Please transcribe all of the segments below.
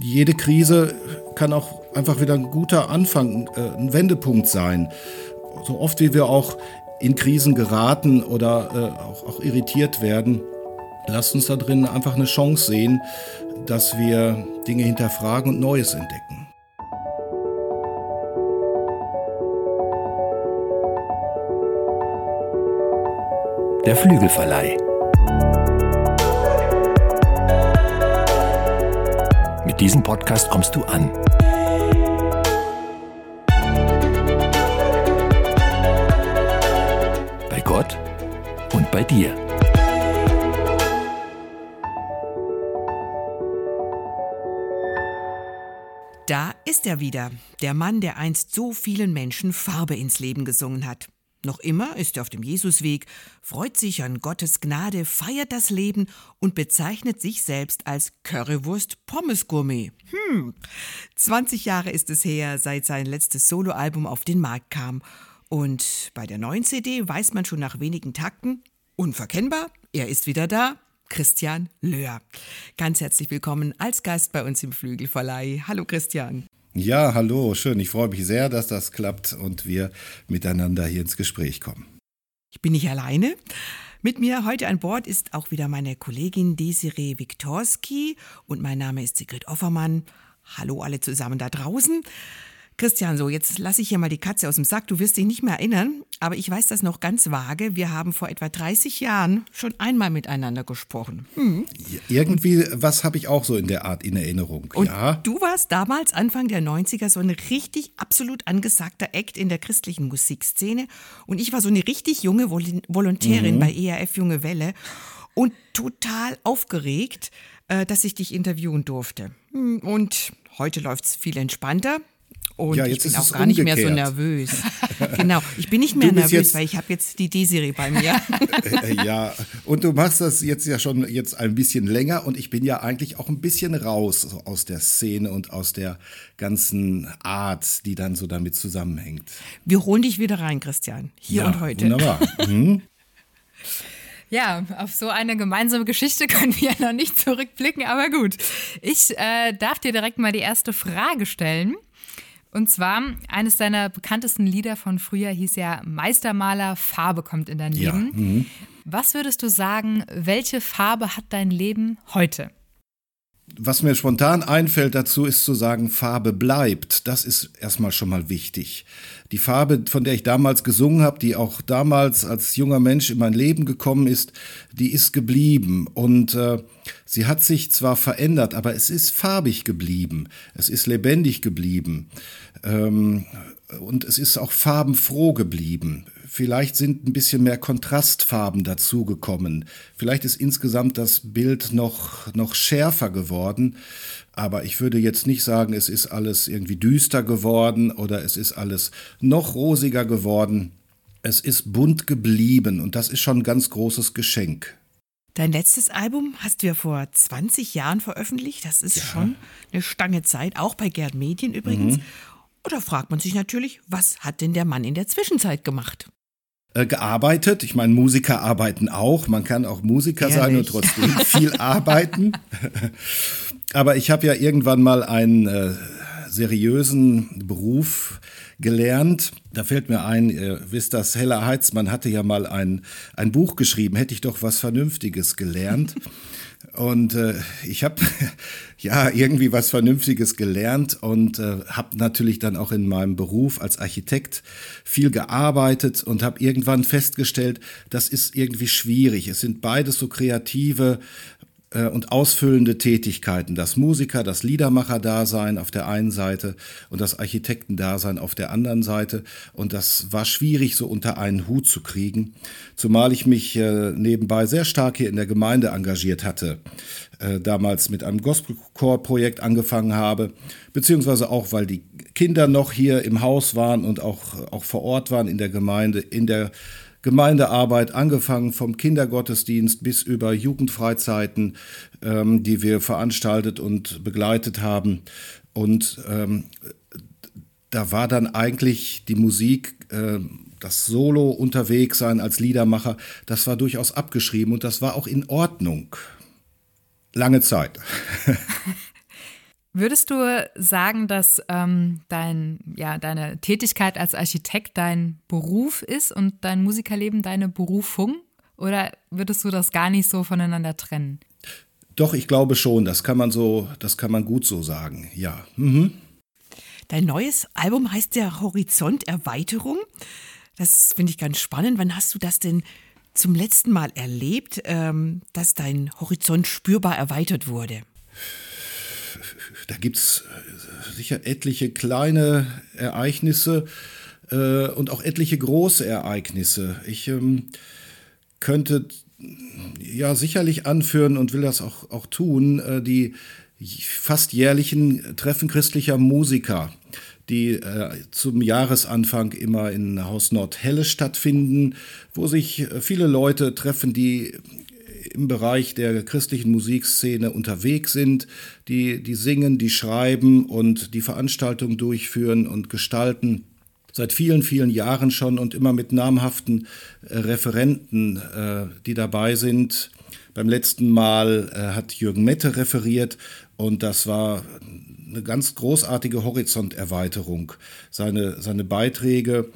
Jede Krise kann auch einfach wieder ein guter Anfang, äh, ein Wendepunkt sein. So oft wie wir auch in Krisen geraten oder äh, auch, auch irritiert werden, lasst uns da drin einfach eine Chance sehen, dass wir Dinge hinterfragen und Neues entdecken. Der Flügelverleih. Mit diesem Podcast kommst du an. Bei Gott und bei dir. Da ist er wieder, der Mann, der einst so vielen Menschen Farbe ins Leben gesungen hat. Noch immer ist er auf dem Jesusweg, freut sich an Gottes Gnade, feiert das Leben und bezeichnet sich selbst als Currywurst-Pommes-Gourmet. Hm, 20 Jahre ist es her, seit sein letztes Soloalbum auf den Markt kam. Und bei der neuen CD weiß man schon nach wenigen Takten, unverkennbar, er ist wieder da, Christian Löhr. Ganz herzlich willkommen als Gast bei uns im Flügelverleih. Hallo Christian. Ja, hallo, schön. Ich freue mich sehr, dass das klappt und wir miteinander hier ins Gespräch kommen. Ich bin nicht alleine. Mit mir heute an Bord ist auch wieder meine Kollegin Desiree Wiktorski und mein Name ist Sigrid Offermann. Hallo alle zusammen da draußen. Christian, so, jetzt lasse ich hier mal die Katze aus dem Sack. Du wirst dich nicht mehr erinnern, aber ich weiß das noch ganz vage. Wir haben vor etwa 30 Jahren schon einmal miteinander gesprochen. Hm. Irgendwie, was habe ich auch so in der Art in Erinnerung. Und ja. du warst damals, Anfang der 90er, so ein richtig absolut angesagter Act in der christlichen Musikszene. Und ich war so eine richtig junge Vol Volontärin mhm. bei ERF Junge Welle und total aufgeregt, äh, dass ich dich interviewen durfte. Hm, und heute läuft es viel entspannter. Und ja, ich bin auch gar umgekehrt. nicht mehr so nervös. genau, ich bin nicht mehr nervös, weil ich habe jetzt die D-Serie bei mir. ja, und du machst das jetzt ja schon jetzt ein bisschen länger und ich bin ja eigentlich auch ein bisschen raus aus der Szene und aus der ganzen Art, die dann so damit zusammenhängt. Wir holen dich wieder rein, Christian, hier ja, und heute. Wunderbar. Mhm. Ja, auf so eine gemeinsame Geschichte können wir ja noch nicht zurückblicken, aber gut. Ich äh, darf dir direkt mal die erste Frage stellen. Und zwar, eines deiner bekanntesten Lieder von früher hieß ja Meistermaler, Farbe kommt in dein Leben. Ja, mhm. Was würdest du sagen, welche Farbe hat dein Leben heute? Was mir spontan einfällt dazu, ist zu sagen, Farbe bleibt. Das ist erstmal schon mal wichtig. Die Farbe, von der ich damals gesungen habe, die auch damals als junger Mensch in mein Leben gekommen ist, die ist geblieben. Und äh, sie hat sich zwar verändert, aber es ist farbig geblieben. Es ist lebendig geblieben. Ähm, und es ist auch farbenfroh geblieben. Vielleicht sind ein bisschen mehr Kontrastfarben dazugekommen. Vielleicht ist insgesamt das Bild noch, noch schärfer geworden. Aber ich würde jetzt nicht sagen, es ist alles irgendwie düster geworden oder es ist alles noch rosiger geworden. Es ist bunt geblieben und das ist schon ein ganz großes Geschenk. Dein letztes Album hast du ja vor 20 Jahren veröffentlicht. Das ist ja. schon eine Stange Zeit, auch bei Gerd Medien übrigens. Mhm. Oder fragt man sich natürlich, was hat denn der Mann in der Zwischenzeit gemacht? Äh, gearbeitet. Ich meine, Musiker arbeiten auch. Man kann auch Musiker Ehrlich? sein und trotzdem viel arbeiten. Aber ich habe ja irgendwann mal einen äh, seriösen Beruf gelernt. Da fällt mir ein, ihr wisst das, Hella Heitzmann hatte ja mal ein, ein Buch geschrieben, hätte ich doch was Vernünftiges gelernt. Und äh, ich habe ja irgendwie was Vernünftiges gelernt und äh, habe natürlich dann auch in meinem Beruf als Architekt viel gearbeitet und habe irgendwann festgestellt, das ist irgendwie schwierig. Es sind beides so kreative und ausfüllende Tätigkeiten. Das Musiker, das Liedermacher-Dasein auf der einen Seite und das Architektendasein auf der anderen Seite. Und das war schwierig so unter einen Hut zu kriegen, zumal ich mich äh, nebenbei sehr stark hier in der Gemeinde engagiert hatte. Äh, damals mit einem Gospelchor-Projekt angefangen habe, beziehungsweise auch, weil die Kinder noch hier im Haus waren und auch, auch vor Ort waren in der Gemeinde, in der Gemeindearbeit, angefangen vom Kindergottesdienst bis über Jugendfreizeiten, ähm, die wir veranstaltet und begleitet haben. Und ähm, da war dann eigentlich die Musik, äh, das Solo unterwegs sein als Liedermacher, das war durchaus abgeschrieben und das war auch in Ordnung. Lange Zeit. Würdest du sagen, dass ähm, dein, ja, deine Tätigkeit als Architekt dein Beruf ist und dein Musikerleben deine Berufung? Oder würdest du das gar nicht so voneinander trennen? Doch, ich glaube schon. Das kann man so, das kann man gut so sagen. Ja. Mhm. Dein neues Album heißt ja Horizont Erweiterung. Das finde ich ganz spannend. Wann hast du das denn zum letzten Mal erlebt, ähm, dass dein Horizont spürbar erweitert wurde? Da gibt es äh, sicher etliche kleine Ereignisse äh, und auch etliche große Ereignisse. Ich ähm, könnte ja sicherlich anführen und will das auch, auch tun, äh, die fast jährlichen Treffen christlicher Musiker, die äh, zum Jahresanfang immer in Haus Nordhelle stattfinden, wo sich äh, viele Leute treffen, die im Bereich der christlichen Musikszene unterwegs sind, die, die singen, die schreiben und die Veranstaltungen durchführen und gestalten. Seit vielen, vielen Jahren schon und immer mit namhaften äh, Referenten, äh, die dabei sind. Beim letzten Mal äh, hat Jürgen Mette referiert und das war eine ganz großartige Horizonterweiterung. Seine, seine Beiträge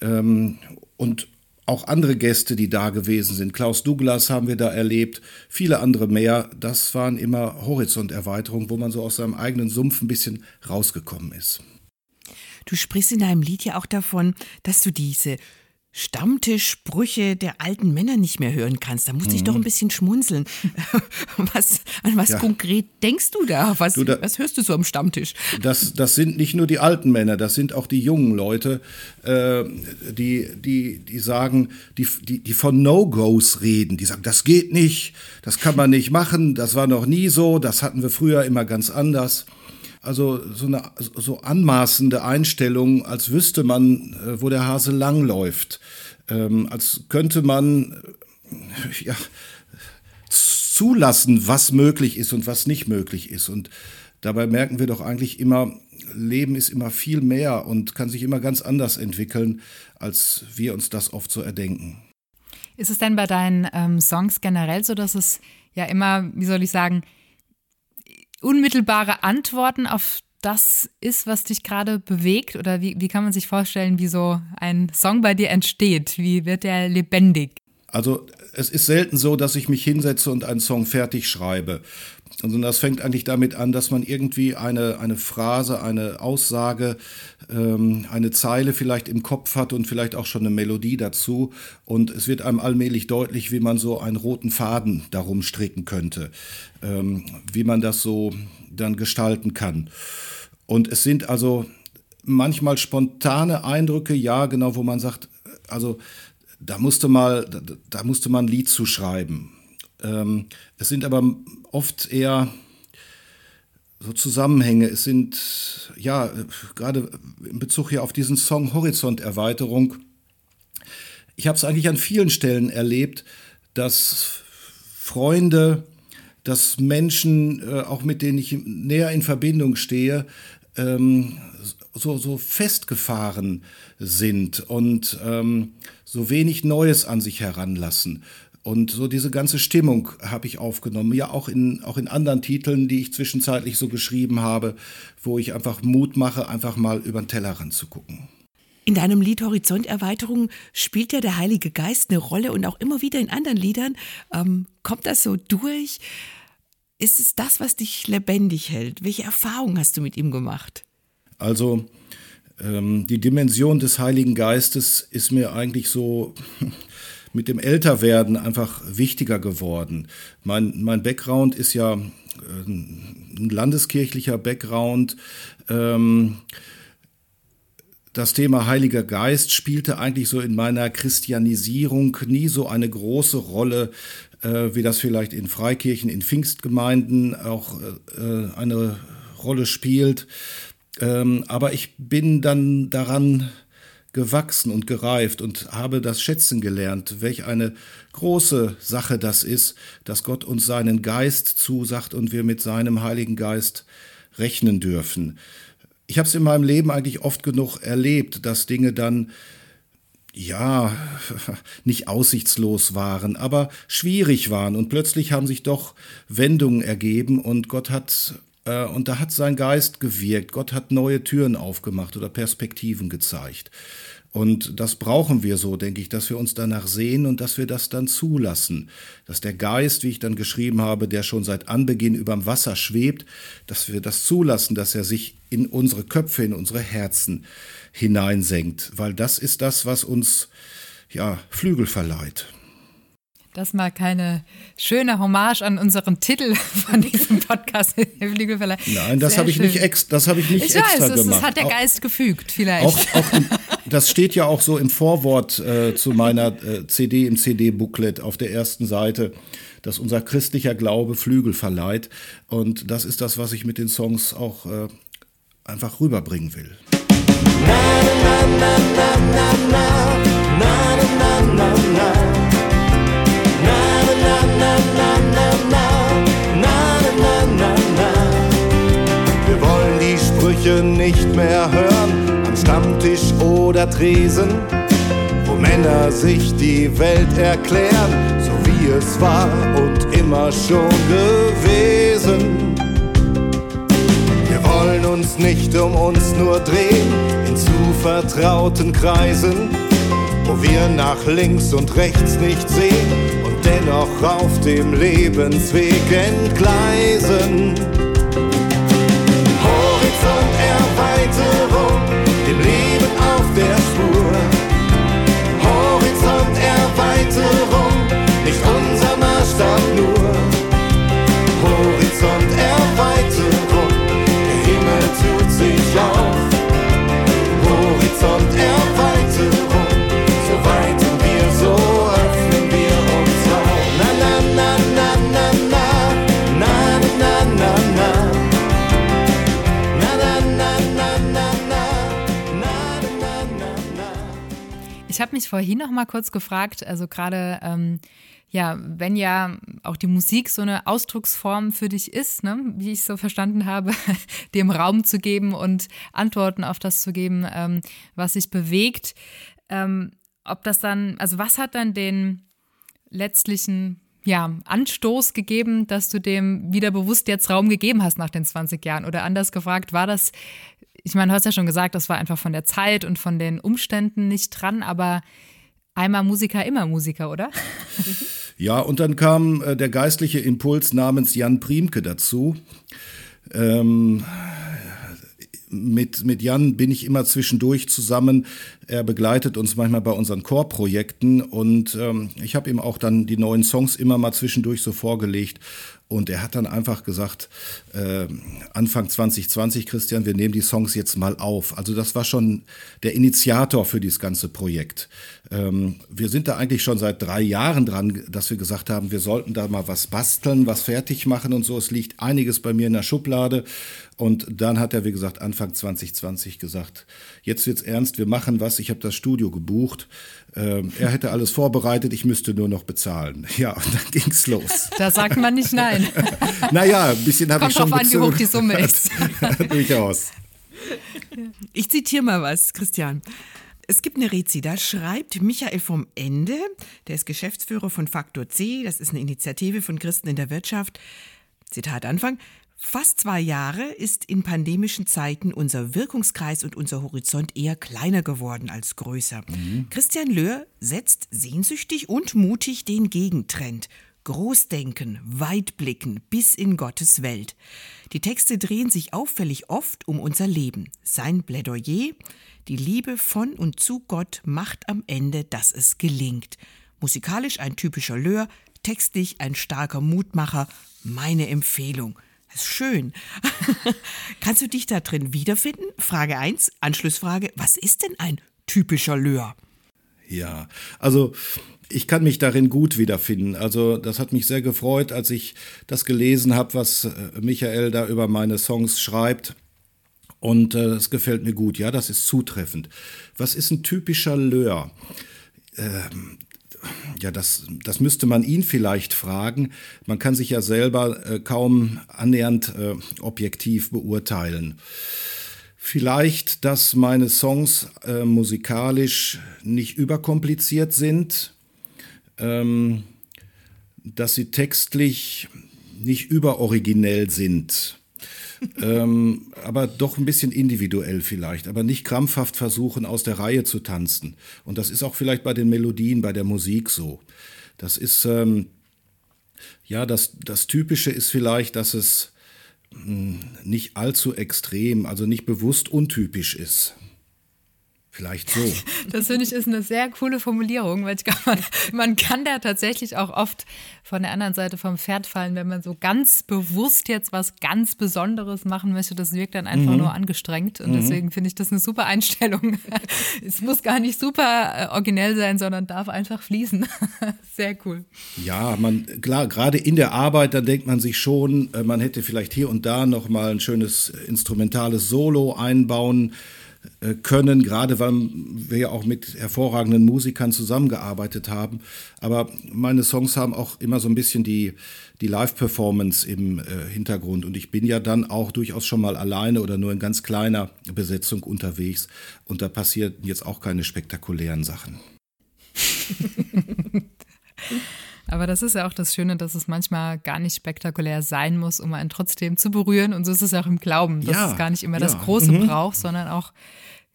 ähm, und auch andere Gäste, die da gewesen sind. Klaus Douglas haben wir da erlebt, viele andere mehr. Das waren immer Horizonterweiterungen, wo man so aus seinem eigenen Sumpf ein bisschen rausgekommen ist. Du sprichst in deinem Lied ja auch davon, dass du diese Stammtischsprüche der alten Männer nicht mehr hören kannst. Da muss ich mhm. doch ein bisschen schmunzeln. Was, an was ja. konkret denkst du da? Was, du da, was hörst du so am Stammtisch? Das, das sind nicht nur die alten Männer, das sind auch die jungen Leute, äh, die, die, die sagen, die, die, die von No-Gos reden. Die sagen, das geht nicht, das kann man nicht machen, das war noch nie so, das hatten wir früher immer ganz anders. Also so eine so anmaßende Einstellung, als wüsste man, äh, wo der Hase langläuft. Ähm, als könnte man äh, ja, zulassen, was möglich ist und was nicht möglich ist. Und dabei merken wir doch eigentlich immer, Leben ist immer viel mehr und kann sich immer ganz anders entwickeln, als wir uns das oft so erdenken. Ist es denn bei deinen ähm, Songs generell so, dass es ja immer, wie soll ich sagen, unmittelbare Antworten auf das ist, was dich gerade bewegt? Oder wie, wie kann man sich vorstellen, wie so ein Song bei dir entsteht? Wie wird der lebendig? Also es ist selten so, dass ich mich hinsetze und einen Song fertig schreibe. Also das fängt eigentlich damit an, dass man irgendwie eine, eine Phrase, eine Aussage, ähm, eine Zeile vielleicht im Kopf hat und vielleicht auch schon eine Melodie dazu. Und es wird einem allmählich deutlich, wie man so einen roten Faden darum stricken könnte, ähm, wie man das so dann gestalten kann. Und es sind also manchmal spontane Eindrücke, ja, genau, wo man sagt, also da musste mal, da, da musste man ein Lied zu schreiben. Ähm, es sind aber oft eher so Zusammenhänge. Es sind, ja, gerade in Bezug hier auf diesen Song Horizonterweiterung. Ich habe es eigentlich an vielen Stellen erlebt, dass Freunde, dass Menschen, äh, auch mit denen ich näher in Verbindung stehe, ähm, so, so festgefahren sind und ähm, so wenig Neues an sich heranlassen. Und so diese ganze Stimmung habe ich aufgenommen, ja auch in, auch in anderen Titeln, die ich zwischenzeitlich so geschrieben habe, wo ich einfach Mut mache, einfach mal über den Tellerrand zu gucken. In deinem Lied Horizonterweiterung spielt ja der Heilige Geist eine Rolle und auch immer wieder in anderen Liedern ähm, kommt das so durch. Ist es das, was dich lebendig hält? Welche Erfahrungen hast du mit ihm gemacht? Also ähm, die Dimension des Heiligen Geistes ist mir eigentlich so mit dem Älterwerden einfach wichtiger geworden. Mein, mein Background ist ja äh, ein landeskirchlicher Background. Ähm, das Thema Heiliger Geist spielte eigentlich so in meiner Christianisierung nie so eine große Rolle, äh, wie das vielleicht in Freikirchen, in Pfingstgemeinden auch äh, eine Rolle spielt. Ähm, aber ich bin dann daran gewachsen und gereift und habe das schätzen gelernt, welch eine große Sache das ist, dass Gott uns seinen Geist zusagt und wir mit seinem Heiligen Geist rechnen dürfen. Ich habe es in meinem Leben eigentlich oft genug erlebt, dass Dinge dann ja, nicht aussichtslos waren, aber schwierig waren und plötzlich haben sich doch Wendungen ergeben und Gott hat und da hat sein Geist gewirkt. Gott hat neue Türen aufgemacht oder Perspektiven gezeigt. Und das brauchen wir so, denke ich, dass wir uns danach sehen und dass wir das dann zulassen. Dass der Geist, wie ich dann geschrieben habe, der schon seit Anbeginn überm Wasser schwebt, dass wir das zulassen, dass er sich in unsere Köpfe, in unsere Herzen hineinsenkt. Weil das ist das, was uns, ja, Flügel verleiht. Das mal keine schöne Hommage an unseren Titel von diesem Podcast. Nein, das habe ich nicht, ex, das hab ich nicht ich extra weiß, gemacht. Das hat der Geist auch, gefügt, vielleicht. Auch, auch, das steht ja auch so im Vorwort äh, zu meiner äh, CD im CD-Booklet auf der ersten Seite, dass unser christlicher Glaube Flügel verleiht. Und das ist das, was ich mit den Songs auch äh, einfach rüberbringen will. Na, na, na, na, na, na, na, Tresen, wo Männer sich die Welt erklären, so wie es war und immer schon gewesen. Wir wollen uns nicht um uns nur drehen, in zu vertrauten Kreisen, wo wir nach links und rechts nicht sehen und dennoch auf dem Lebensweg entgleisen. little habe mich vorhin noch mal kurz gefragt, also gerade ähm, ja, wenn ja auch die Musik so eine Ausdrucksform für dich ist, ne, wie ich so verstanden habe, dem Raum zu geben und Antworten auf das zu geben, ähm, was sich bewegt, ähm, ob das dann, also was hat dann den letztlichen ja, Anstoß gegeben, dass du dem wieder bewusst jetzt Raum gegeben hast nach den 20 Jahren? Oder anders gefragt, war das ich meine, du hast ja schon gesagt, das war einfach von der Zeit und von den Umständen nicht dran, aber einmal Musiker, immer Musiker, oder? Ja, und dann kam äh, der geistliche Impuls namens Jan Priemke dazu. Ähm, mit, mit Jan bin ich immer zwischendurch zusammen. Er begleitet uns manchmal bei unseren Chorprojekten und ähm, ich habe ihm auch dann die neuen Songs immer mal zwischendurch so vorgelegt. Und er hat dann einfach gesagt, äh, Anfang 2020, Christian, wir nehmen die Songs jetzt mal auf. Also das war schon der Initiator für dieses ganze Projekt. Ähm, wir sind da eigentlich schon seit drei Jahren dran, dass wir gesagt haben, wir sollten da mal was basteln, was fertig machen und so. Es liegt einiges bei mir in der Schublade. Und dann hat er, wie gesagt, Anfang 2020 gesagt, jetzt wird's ernst, wir machen was. Ich habe das Studio gebucht. Ähm, er hätte alles vorbereitet, ich müsste nur noch bezahlen. Ja, und dann ging's los. Da sagt man nicht nein. naja, ein bisschen habe ich schon Kommt drauf an, wie hoch die Summe ist. Durchaus. Ich zitiere mal was, Christian. Es gibt eine Rezi, da schreibt Michael vom Ende, der ist Geschäftsführer von Faktor C, das ist eine Initiative von Christen in der Wirtschaft. Zitat Anfang. Fast zwei Jahre ist in pandemischen Zeiten unser Wirkungskreis und unser Horizont eher kleiner geworden als größer. Mhm. Christian Löhr setzt sehnsüchtig und mutig den Gegentrend. Großdenken, weitblicken bis in Gottes Welt. Die Texte drehen sich auffällig oft um unser Leben. Sein Plädoyer, die Liebe von und zu Gott macht am Ende, dass es gelingt. Musikalisch ein typischer Löhr, textlich ein starker Mutmacher, meine Empfehlung. Das ist schön. Kannst du dich da drin wiederfinden? Frage 1, Anschlussfrage, was ist denn ein typischer Löhr? Ja, also ich kann mich darin gut wiederfinden. Also das hat mich sehr gefreut, als ich das gelesen habe, was äh, Michael da über meine Songs schreibt. Und äh, gefällt mir gut. Ja, das ist zutreffend. Was ist ein typischer Löhr? Ähm, ja, das, das müsste man ihn vielleicht fragen. Man kann sich ja selber äh, kaum annähernd äh, objektiv beurteilen. Vielleicht, dass meine Songs äh, musikalisch nicht überkompliziert sind, ähm, dass sie textlich nicht überoriginell sind. Ähm, aber doch ein bisschen individuell vielleicht, aber nicht krampfhaft versuchen, aus der Reihe zu tanzen. Und das ist auch vielleicht bei den Melodien, bei der Musik so. Das ist, ähm, ja, das, das Typische ist vielleicht, dass es mh, hm, nicht allzu extrem, also nicht bewusst untypisch ist. Vielleicht so. Das finde ich ist eine sehr coole Formulierung, weil ich glaube, man, man, kann da tatsächlich auch oft von der anderen Seite vom Pferd fallen, wenn man so ganz bewusst jetzt was ganz Besonderes machen möchte. Das wirkt dann einfach mhm. nur angestrengt und mhm. deswegen finde ich das eine super Einstellung. es muss gar nicht super äh, originell sein, sondern darf einfach fließen. sehr cool. Ja, man klar, gerade in der Arbeit, da denkt man sich schon, äh, man hätte vielleicht hier und da noch mal ein schönes instrumentales Solo einbauen können, gerade weil wir ja auch mit hervorragenden Musikern zusammengearbeitet haben. Aber meine Songs haben auch immer so ein bisschen die, die Live-Performance im äh, Hintergrund. Und ich bin ja dann auch durchaus schon mal alleine oder nur in ganz kleiner Besetzung unterwegs. Und da passieren jetzt auch keine spektakulären Sachen. Aber das ist ja auch das Schöne, dass es manchmal gar nicht spektakulär sein muss, um einen trotzdem zu berühren. Und so ist es auch im Glauben, dass ja, es gar nicht immer ja. das Große mhm. braucht, sondern auch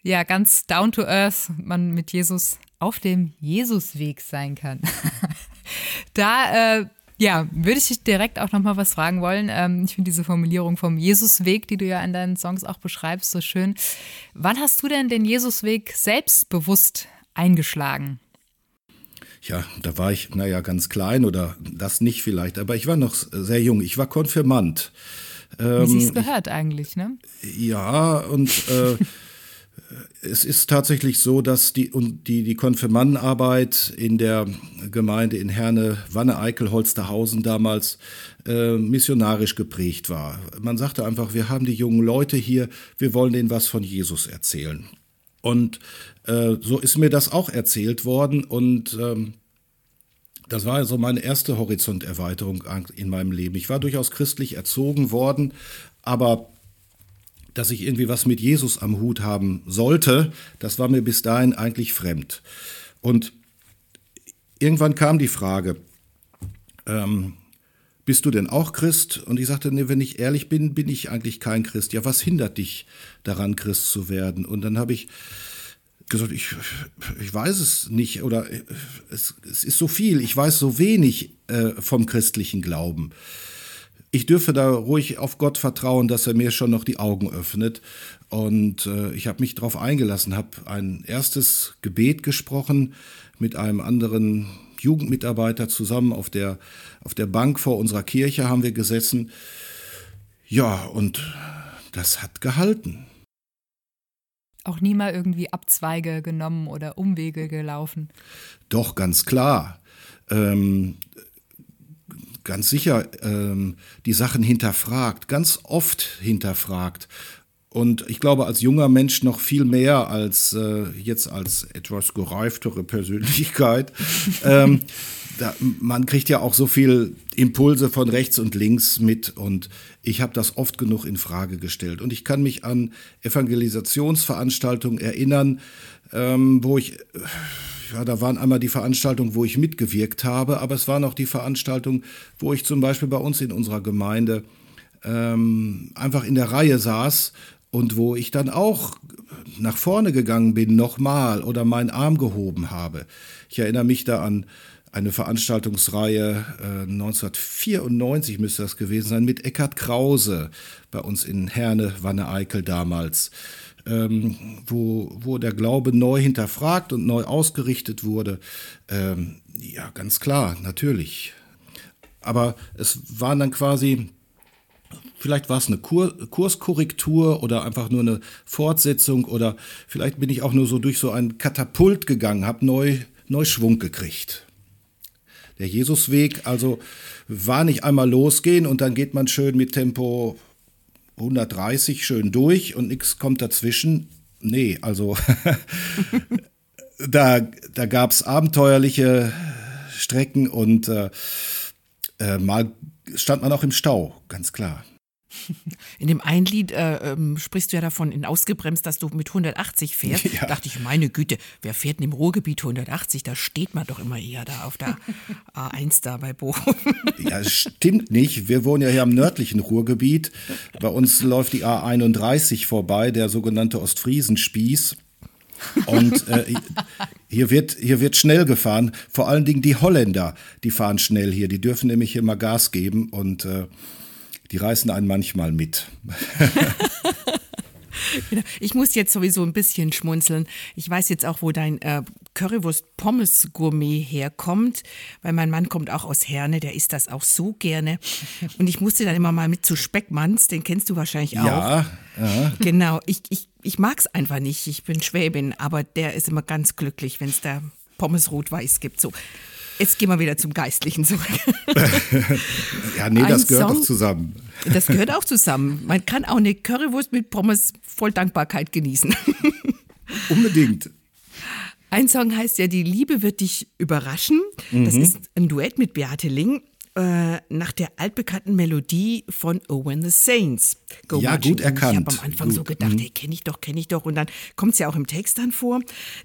ja ganz down to earth man mit Jesus auf dem Jesusweg sein kann. da äh, ja, würde ich dich direkt auch nochmal was fragen wollen. Ähm, ich finde diese Formulierung vom Jesusweg, die du ja in deinen Songs auch beschreibst, so schön. Wann hast du denn den Jesusweg selbstbewusst eingeschlagen? Ja, da war ich, naja, ganz klein oder das nicht vielleicht, aber ich war noch sehr jung. Ich war Konfirmand. Ähm, Wie sich's gehört eigentlich, ne? Ja, und äh, es ist tatsächlich so, dass die, die, die Konfirmandenarbeit in der Gemeinde in Herne, Wanne, Eickel, Holsterhausen damals äh, missionarisch geprägt war. Man sagte einfach, wir haben die jungen Leute hier, wir wollen denen was von Jesus erzählen. Und äh, so ist mir das auch erzählt worden und ähm, das war so meine erste Horizonterweiterung in meinem Leben. Ich war durchaus christlich erzogen worden, aber dass ich irgendwie was mit Jesus am Hut haben sollte, das war mir bis dahin eigentlich fremd. Und irgendwann kam die Frage, ähm, bist du denn auch Christ? Und ich sagte, nee, wenn ich ehrlich bin, bin ich eigentlich kein Christ. Ja, was hindert dich daran, Christ zu werden? Und dann habe ich gesagt, ich, ich weiß es nicht oder es, es ist so viel, ich weiß so wenig äh, vom christlichen Glauben. Ich dürfe da ruhig auf Gott vertrauen, dass er mir schon noch die Augen öffnet. Und äh, ich habe mich darauf eingelassen, habe ein erstes Gebet gesprochen mit einem anderen Jugendmitarbeiter zusammen auf der, auf der Bank vor unserer Kirche haben wir gesessen. Ja, und das hat gehalten auch nie mal irgendwie Abzweige genommen oder Umwege gelaufen? Doch, ganz klar. Ähm, ganz sicher ähm, die Sachen hinterfragt, ganz oft hinterfragt. Und ich glaube, als junger Mensch noch viel mehr als äh, jetzt als etwas gereiftere Persönlichkeit. ähm, da, man kriegt ja auch so viel Impulse von rechts und links mit und ich habe das oft genug in Frage gestellt. Und ich kann mich an Evangelisationsveranstaltungen erinnern, ähm, wo ich, ja, da waren einmal die Veranstaltungen, wo ich mitgewirkt habe, aber es waren auch die Veranstaltungen, wo ich zum Beispiel bei uns in unserer Gemeinde ähm, einfach in der Reihe saß und wo ich dann auch nach vorne gegangen bin, nochmal oder meinen Arm gehoben habe. Ich erinnere mich da an eine Veranstaltungsreihe, äh, 1994 müsste das gewesen sein, mit Eckhard Krause bei uns in Herne, Wanne-Eickel damals, ähm, wo, wo der Glaube neu hinterfragt und neu ausgerichtet wurde. Ähm, ja, ganz klar, natürlich. Aber es waren dann quasi Vielleicht war es eine Kur Kurskorrektur oder einfach nur eine Fortsetzung oder vielleicht bin ich auch nur so durch so ein Katapult gegangen, habe neu, neu Schwung gekriegt. Der Jesusweg, also war nicht einmal losgehen und dann geht man schön mit Tempo 130 schön durch und nichts kommt dazwischen. Nee, also da, da gab es abenteuerliche Strecken und äh, äh, mal stand man auch im Stau, ganz klar. In dem einen Lied äh, ähm, sprichst du ja davon, in ausgebremst, dass du mit 180 fährst. Ja. Dachte ich, meine Güte, wer fährt denn im Ruhrgebiet 180? Da steht man doch immer eher da auf der A1 da bei Bochum. Ja, stimmt nicht. Wir wohnen ja hier am nördlichen Ruhrgebiet. Bei uns läuft die A31 vorbei, der sogenannte Ostfriesenspieß. Und äh, hier, wird, hier wird schnell gefahren. Vor allen Dingen die Holländer, die fahren schnell hier. Die dürfen nämlich immer Gas geben und äh, die reißen einen manchmal mit. Ich muss jetzt sowieso ein bisschen schmunzeln. Ich weiß jetzt auch, wo dein äh, Currywurst-Pommes-Gourmet herkommt, weil mein Mann kommt auch aus Herne, der isst das auch so gerne. Und ich musste dann immer mal mit zu Speckmanns, den kennst du wahrscheinlich auch. Ja. ja. Genau, ich, ich, ich mag es einfach nicht. Ich bin Schwäbin, aber der ist immer ganz glücklich, wenn es da Pommes rot-weiß gibt. So. Jetzt gehen wir wieder zum Geistlichen zurück. ja, nee, das gehört Song, auch zusammen. Das gehört auch zusammen. Man kann auch eine Currywurst mit Pommes voll Dankbarkeit genießen. Unbedingt. Ein Song heißt ja Die Liebe wird dich überraschen. Das mhm. ist ein Duett mit Beate Ling äh, nach der altbekannten Melodie von Owen the Saints. Go ja, gut erkannt. Ich habe am Anfang gut. so gedacht, mhm. hey, kenne ich doch, kenne ich doch. Und dann kommt es ja auch im Text dann vor.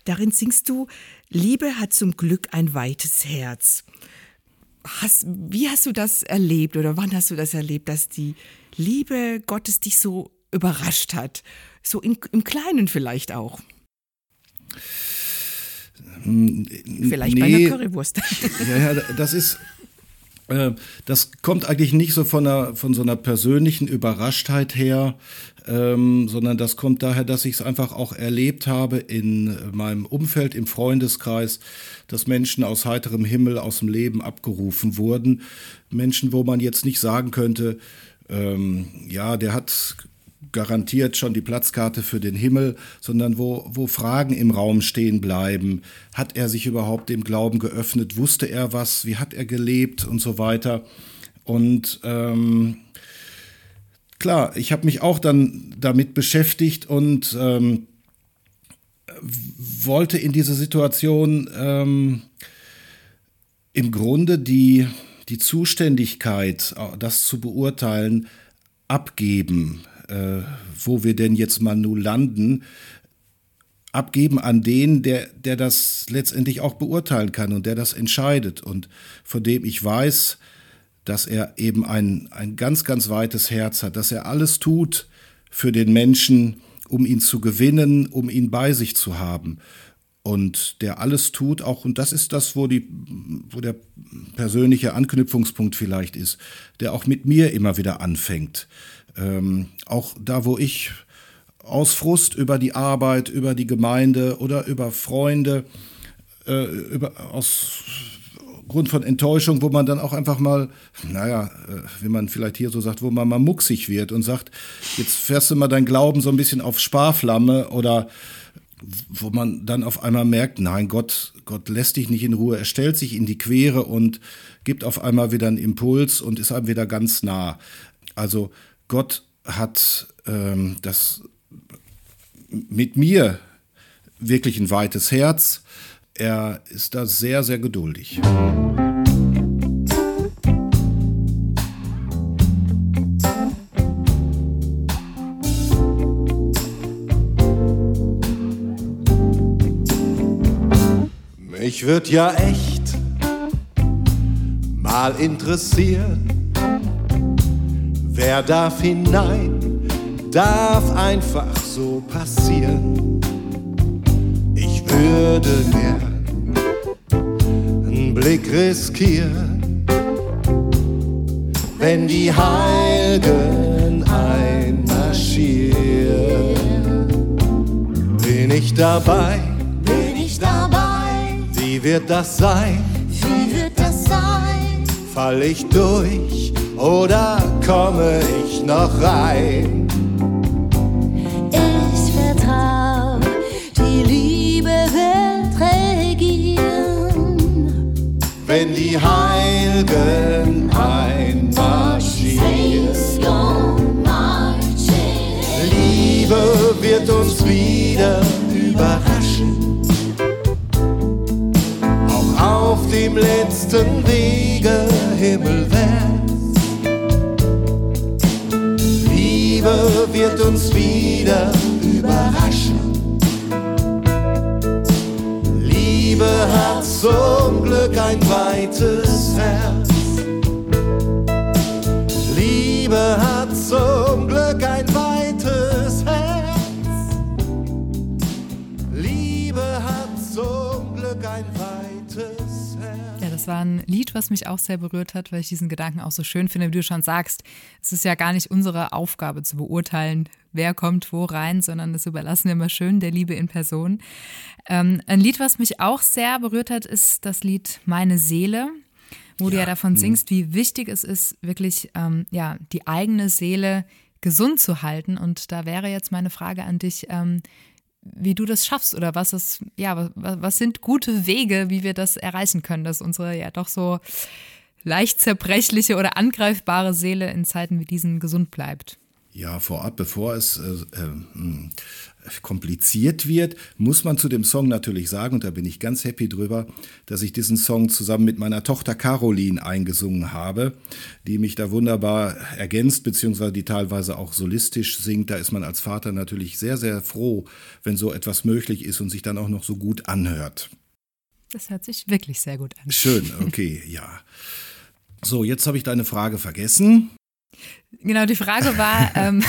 Darin singst du, Liebe hat zum Glück ein weites Herz. Hast, wie hast du das erlebt oder wann hast du das erlebt, dass die Liebe Gottes dich so überrascht hat? So in, im Kleinen vielleicht auch. Vielleicht nee, bei einer Currywurst. Ja, ja, das ist, äh, das kommt eigentlich nicht so von, einer, von so einer persönlichen Überraschtheit her, ähm, sondern das kommt daher, dass ich es einfach auch erlebt habe in meinem Umfeld, im Freundeskreis, dass Menschen aus heiterem Himmel aus dem Leben abgerufen wurden. Menschen, wo man jetzt nicht sagen könnte, ähm, ja, der hat garantiert schon die Platzkarte für den Himmel, sondern wo, wo Fragen im Raum stehen bleiben. Hat er sich überhaupt dem Glauben geöffnet? Wusste er was? Wie hat er gelebt und so weiter? Und ähm, klar, ich habe mich auch dann damit beschäftigt und ähm, wollte in diese Situation ähm, im Grunde die, die Zuständigkeit, das zu beurteilen, abgeben äh, wo wir denn jetzt mal nun landen, abgeben an den, der, der das letztendlich auch beurteilen kann und der das entscheidet und von dem ich weiß, dass er eben ein, ein ganz, ganz weites Herz hat, dass er alles tut für den Menschen, um ihn zu gewinnen, um ihn bei sich zu haben. Und der alles tut, auch, und das ist das, wo, die, wo der persönliche Anknüpfungspunkt vielleicht ist, der auch mit mir immer wieder anfängt. Ähm, auch da, wo ich aus Frust über die Arbeit, über die Gemeinde oder über Freunde, äh, über, aus Grund von Enttäuschung, wo man dann auch einfach mal, naja, äh, wie man vielleicht hier so sagt, wo man mal mucksig wird und sagt, jetzt fährst du mal dein Glauben so ein bisschen auf Sparflamme oder wo man dann auf einmal merkt, nein, Gott, Gott lässt dich nicht in Ruhe, er stellt sich in die Quere und gibt auf einmal wieder einen Impuls und ist einem wieder ganz nah. Also Gott hat ähm, das mit mir wirklich ein weites Herz. Er ist da sehr, sehr geduldig. Mich wird ja echt mal interessieren Wer darf hinein? Darf einfach so passieren. Ich würde gern einen Blick riskieren, wenn die Heiligen einmarschieren. Bin ich dabei? Bin ich dabei? Wie wird das sein? Wie wird das sein? Fall ich durch? Oder komme ich noch rein? Ich vertrau, die Liebe wird regieren. Wenn die Heiligen einmarschieren. Liebe wird uns wieder überraschen. Auch auf dem letzten Wege himmelwärts wird uns wieder überraschen. Liebe hat zum Glück ein weites Herz. Liebe hat zum Glück ein weites Herz. Liebe hat zum Glück ein weites Herz. Ja, das war was mich auch sehr berührt hat, weil ich diesen Gedanken auch so schön finde, wie du schon sagst. Es ist ja gar nicht unsere Aufgabe zu beurteilen, wer kommt wo rein, sondern das überlassen wir mal schön der Liebe in Person. Ähm, ein Lied, was mich auch sehr berührt hat, ist das Lied Meine Seele, wo du ja davon singst, wie wichtig es ist, wirklich ähm, ja, die eigene Seele gesund zu halten. Und da wäre jetzt meine Frage an dich, ähm, wie du das schaffst oder was es, ja, was, was sind gute Wege, wie wir das erreichen können, dass unsere ja doch so leicht zerbrechliche oder angreifbare Seele in Zeiten wie diesen gesund bleibt. Ja, vorab, bevor es äh, äh, kompliziert wird, muss man zu dem Song natürlich sagen, und da bin ich ganz happy drüber, dass ich diesen Song zusammen mit meiner Tochter Caroline eingesungen habe, die mich da wunderbar ergänzt, beziehungsweise die teilweise auch solistisch singt. Da ist man als Vater natürlich sehr, sehr froh, wenn so etwas möglich ist und sich dann auch noch so gut anhört. Das hört sich wirklich sehr gut an. Schön, okay, ja. So, jetzt habe ich deine Frage vergessen. Genau, die Frage war, ähm,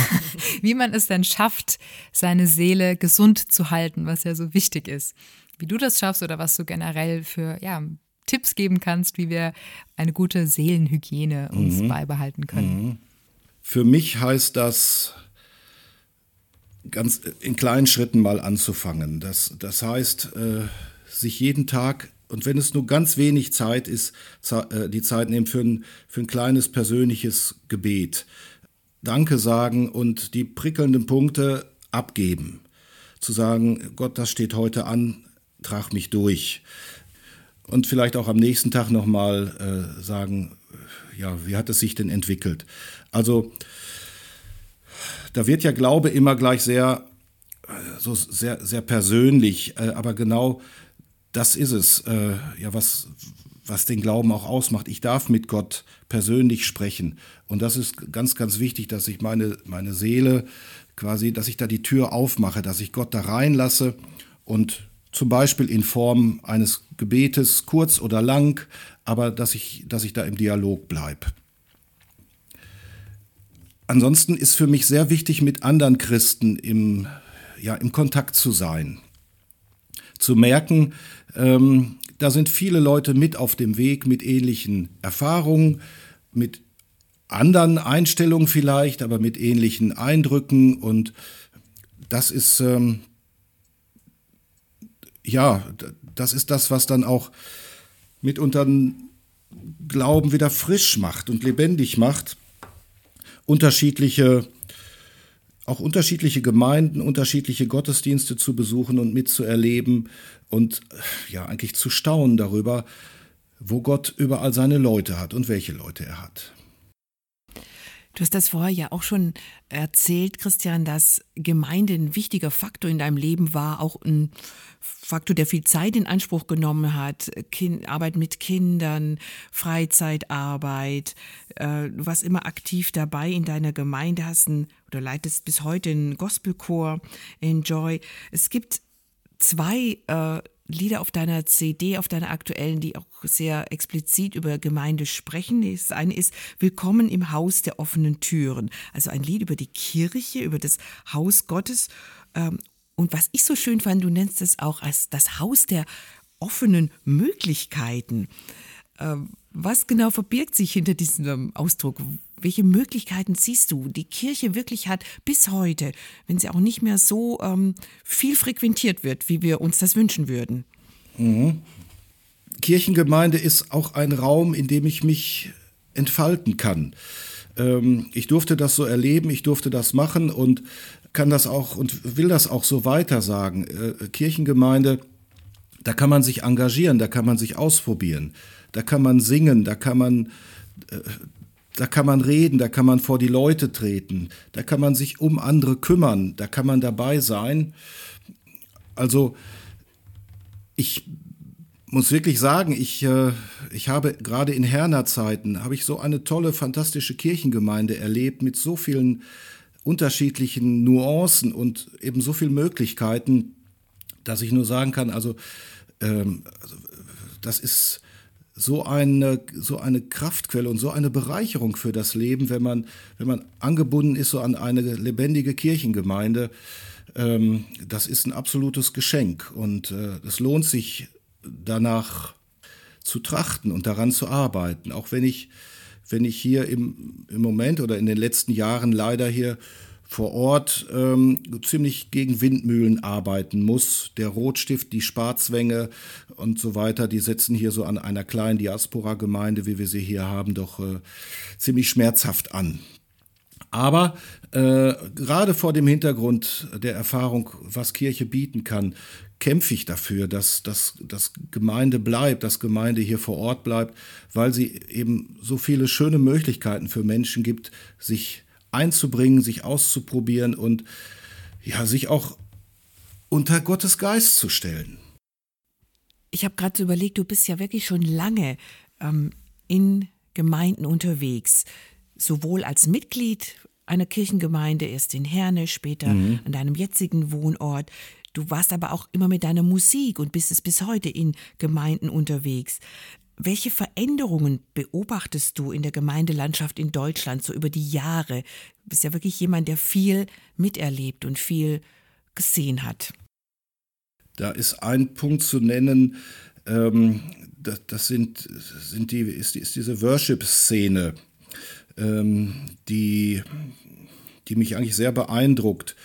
wie man es denn schafft, seine Seele gesund zu halten, was ja so wichtig ist. Wie du das schaffst oder was du generell für ja, Tipps geben kannst, wie wir eine gute Seelenhygiene uns beibehalten können. Für mich heißt das, ganz in kleinen Schritten mal anzufangen. Das, das heißt, äh, sich jeden Tag, und wenn es nur ganz wenig Zeit ist, äh, die Zeit nehmen für ein, für ein kleines persönliches Gebet. Danke sagen und die prickelnden Punkte abgeben. Zu sagen, Gott, das steht heute an, trag mich durch. Und vielleicht auch am nächsten Tag nochmal äh, sagen, ja, wie hat es sich denn entwickelt? Also, da wird ja Glaube immer gleich sehr, äh, so sehr, sehr persönlich, äh, aber genau das ist es, äh, ja, was, was den Glauben auch ausmacht. Ich darf mit Gott persönlich sprechen. Und das ist ganz, ganz wichtig, dass ich meine, meine Seele quasi, dass ich da die Tür aufmache, dass ich Gott da reinlasse und zum Beispiel in Form eines Gebetes, kurz oder lang, aber dass ich, dass ich da im Dialog bleibe. Ansonsten ist für mich sehr wichtig, mit anderen Christen im, ja, im Kontakt zu sein. Zu merken, ähm, da sind viele Leute mit auf dem Weg mit ähnlichen Erfahrungen, mit anderen Einstellungen vielleicht, aber mit ähnlichen Eindrücken. Und das ist, ähm, ja, das ist das, was dann auch mitunter einen Glauben wieder frisch macht und lebendig macht unterschiedliche, auch unterschiedliche Gemeinden, unterschiedliche Gottesdienste zu besuchen und mitzuerleben und ja, eigentlich zu staunen darüber, wo Gott überall seine Leute hat und welche Leute er hat. Du hast das vorher ja auch schon erzählt, Christian, dass Gemeinde ein wichtiger Faktor in deinem Leben war, auch ein Faktor, der viel Zeit in Anspruch genommen hat. Kind, Arbeit mit Kindern, Freizeitarbeit. Äh, du warst immer aktiv dabei in deiner Gemeinde, hast ein, oder leitest bis heute einen Gospelchor, Enjoy. Es gibt zwei äh, Lieder auf deiner CD, auf deiner aktuellen, die auch sehr explizit über Gemeinde sprechen. Das eine ist Willkommen im Haus der offenen Türen. Also ein Lied über die Kirche, über das Haus Gottes. Ähm, und was ich so schön fand, du nennst es auch als das Haus der offenen Möglichkeiten. Ähm, Was genau verbirgt sich hinter diesem Ausdruck? Welche Möglichkeiten siehst du, die Kirche wirklich hat bis heute, wenn sie auch nicht mehr so ähm, viel frequentiert wird, wie wir uns das wünschen würden? Kirchengemeinde ist auch ein Raum, in dem ich mich entfalten kann. Ähm, ich durfte das so erleben, ich durfte das machen und kann das auch und will das auch so weiter sagen. Äh, Kirchengemeinde, da kann man sich engagieren, da kann man sich ausprobieren, da kann man singen, da kann man äh, da kann man reden, da kann man vor die Leute treten, da kann man sich um andere kümmern, da kann man dabei sein. Also ich muss wirklich sagen, ich, äh, ich habe gerade in Herner Zeiten, habe ich so eine tolle, fantastische Kirchengemeinde erlebt mit so vielen unterschiedlichen Nuancen und eben so viele Möglichkeiten, dass ich nur sagen kann, also, ähm, also das ist so eine, so eine Kraftquelle und so eine Bereicherung für das Leben, wenn man, wenn man angebunden ist so an eine lebendige Kirchengemeinde. Ähm, das ist ein absolutes Geschenk und äh, es lohnt sich danach zu trachten und daran zu arbeiten. Auch wenn ich, wenn ich hier im, im Moment oder in den letzten Jahren leider hier vor Ort ähm, ziemlich gegen Windmühlen arbeiten muss. Der Rotstift, die Sparzwänge und so weiter, die setzen hier so an einer kleinen Diaspora-Gemeinde, wie wir sie hier haben, doch äh, ziemlich schmerzhaft an. Aber äh, gerade vor dem Hintergrund der Erfahrung, was Kirche bieten kann, kämpfe ich dafür, dass, dass, dass Gemeinde bleibt, dass Gemeinde hier vor Ort bleibt, weil sie eben so viele schöne Möglichkeiten für Menschen gibt, sich einzubringen, sich auszuprobieren und ja, sich auch unter Gottes Geist zu stellen. Ich habe gerade so überlegt, du bist ja wirklich schon lange ähm, in Gemeinden unterwegs, sowohl als Mitglied einer Kirchengemeinde, erst in Herne, später mhm. an deinem jetzigen Wohnort. Du warst aber auch immer mit deiner Musik und bist es bis heute in Gemeinden unterwegs. Welche Veränderungen beobachtest du in der Gemeindelandschaft in Deutschland so über die Jahre? Du bist ja wirklich jemand, der viel miterlebt und viel gesehen hat. Da ist ein Punkt zu nennen, ähm, das, das, sind, sind die, ist, ist diese Worship-Szene, ähm, die, die mich eigentlich sehr beeindruckt.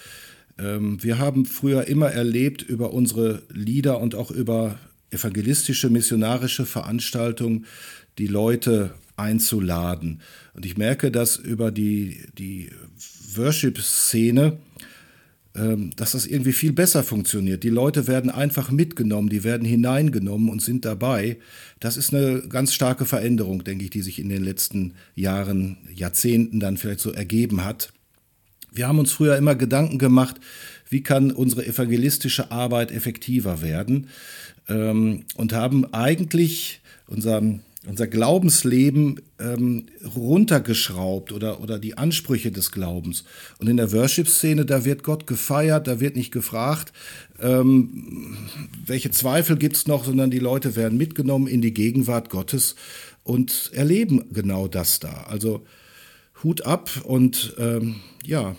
Ähm, wir haben früher immer erlebt über unsere Lieder und auch über evangelistische, missionarische Veranstaltung die Leute einzuladen. Und ich merke, dass über die, die Worship-Szene, ähm, dass das irgendwie viel besser funktioniert. Die Leute werden einfach mitgenommen, die werden hineingenommen und sind dabei. Das ist eine ganz starke Veränderung, denke ich, die sich in den letzten Jahren, Jahrzehnten dann vielleicht so ergeben hat. Wir haben uns früher immer Gedanken gemacht, wie kann unsere evangelistische Arbeit effektiver werden ähm, und haben eigentlich unser, unser Glaubensleben ähm, runtergeschraubt oder, oder die Ansprüche des Glaubens. Und in der Worship-Szene, da wird Gott gefeiert, da wird nicht gefragt, ähm, welche Zweifel gibt es noch, sondern die Leute werden mitgenommen in die Gegenwart Gottes und erleben genau das da. Also Hut ab und ähm, ja,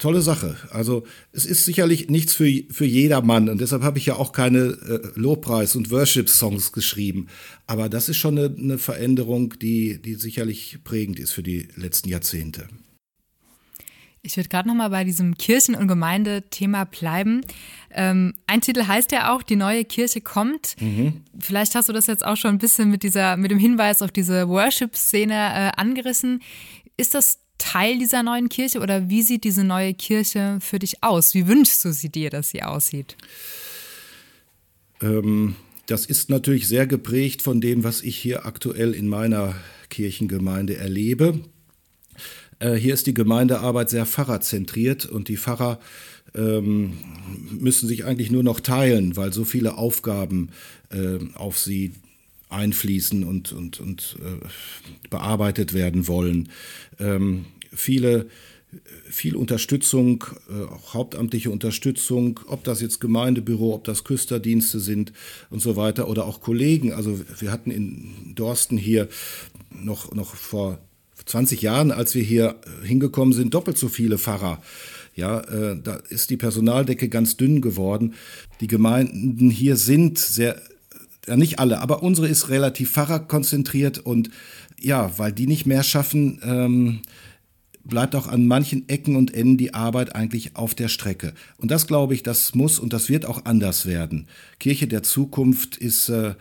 tolle Sache. Also es ist sicherlich nichts für, für jedermann und deshalb habe ich ja auch keine äh, Lobpreis- und Worship-Songs geschrieben. Aber das ist schon eine, eine Veränderung, die, die sicherlich prägend ist für die letzten Jahrzehnte. Ich würde gerade noch mal bei diesem Kirchen- und Gemeindethema bleiben. Ähm, ein Titel heißt ja auch, die neue Kirche kommt. Mhm. Vielleicht hast du das jetzt auch schon ein bisschen mit dieser, mit dem Hinweis auf diese Worship-Szene äh, angerissen. Ist das Teil dieser neuen Kirche oder wie sieht diese neue Kirche für dich aus? Wie wünschst du sie dir, dass sie aussieht? Ähm, das ist natürlich sehr geprägt von dem, was ich hier aktuell in meiner Kirchengemeinde erlebe. Äh, hier ist die Gemeindearbeit sehr pfarrerzentriert und die Pfarrer ähm, müssen sich eigentlich nur noch teilen, weil so viele Aufgaben äh, auf sie einfließen und, und, und äh, bearbeitet werden wollen. Ähm, viele viel Unterstützung, äh, hauptamtliche Unterstützung, ob das jetzt Gemeindebüro, ob das Küsterdienste sind und so weiter oder auch Kollegen. Also wir hatten in Dorsten hier noch, noch vor 20 Jahren, als wir hier hingekommen sind, doppelt so viele Pfarrer. Ja, äh, da ist die Personaldecke ganz dünn geworden. Die Gemeinden hier sind sehr ja nicht alle, aber unsere ist relativ pfarrerkonzentriert und ja, weil die nicht mehr schaffen, ähm, bleibt auch an manchen Ecken und Enden die Arbeit eigentlich auf der Strecke. Und das glaube ich, das muss und das wird auch anders werden. Kirche der Zukunft ist äh,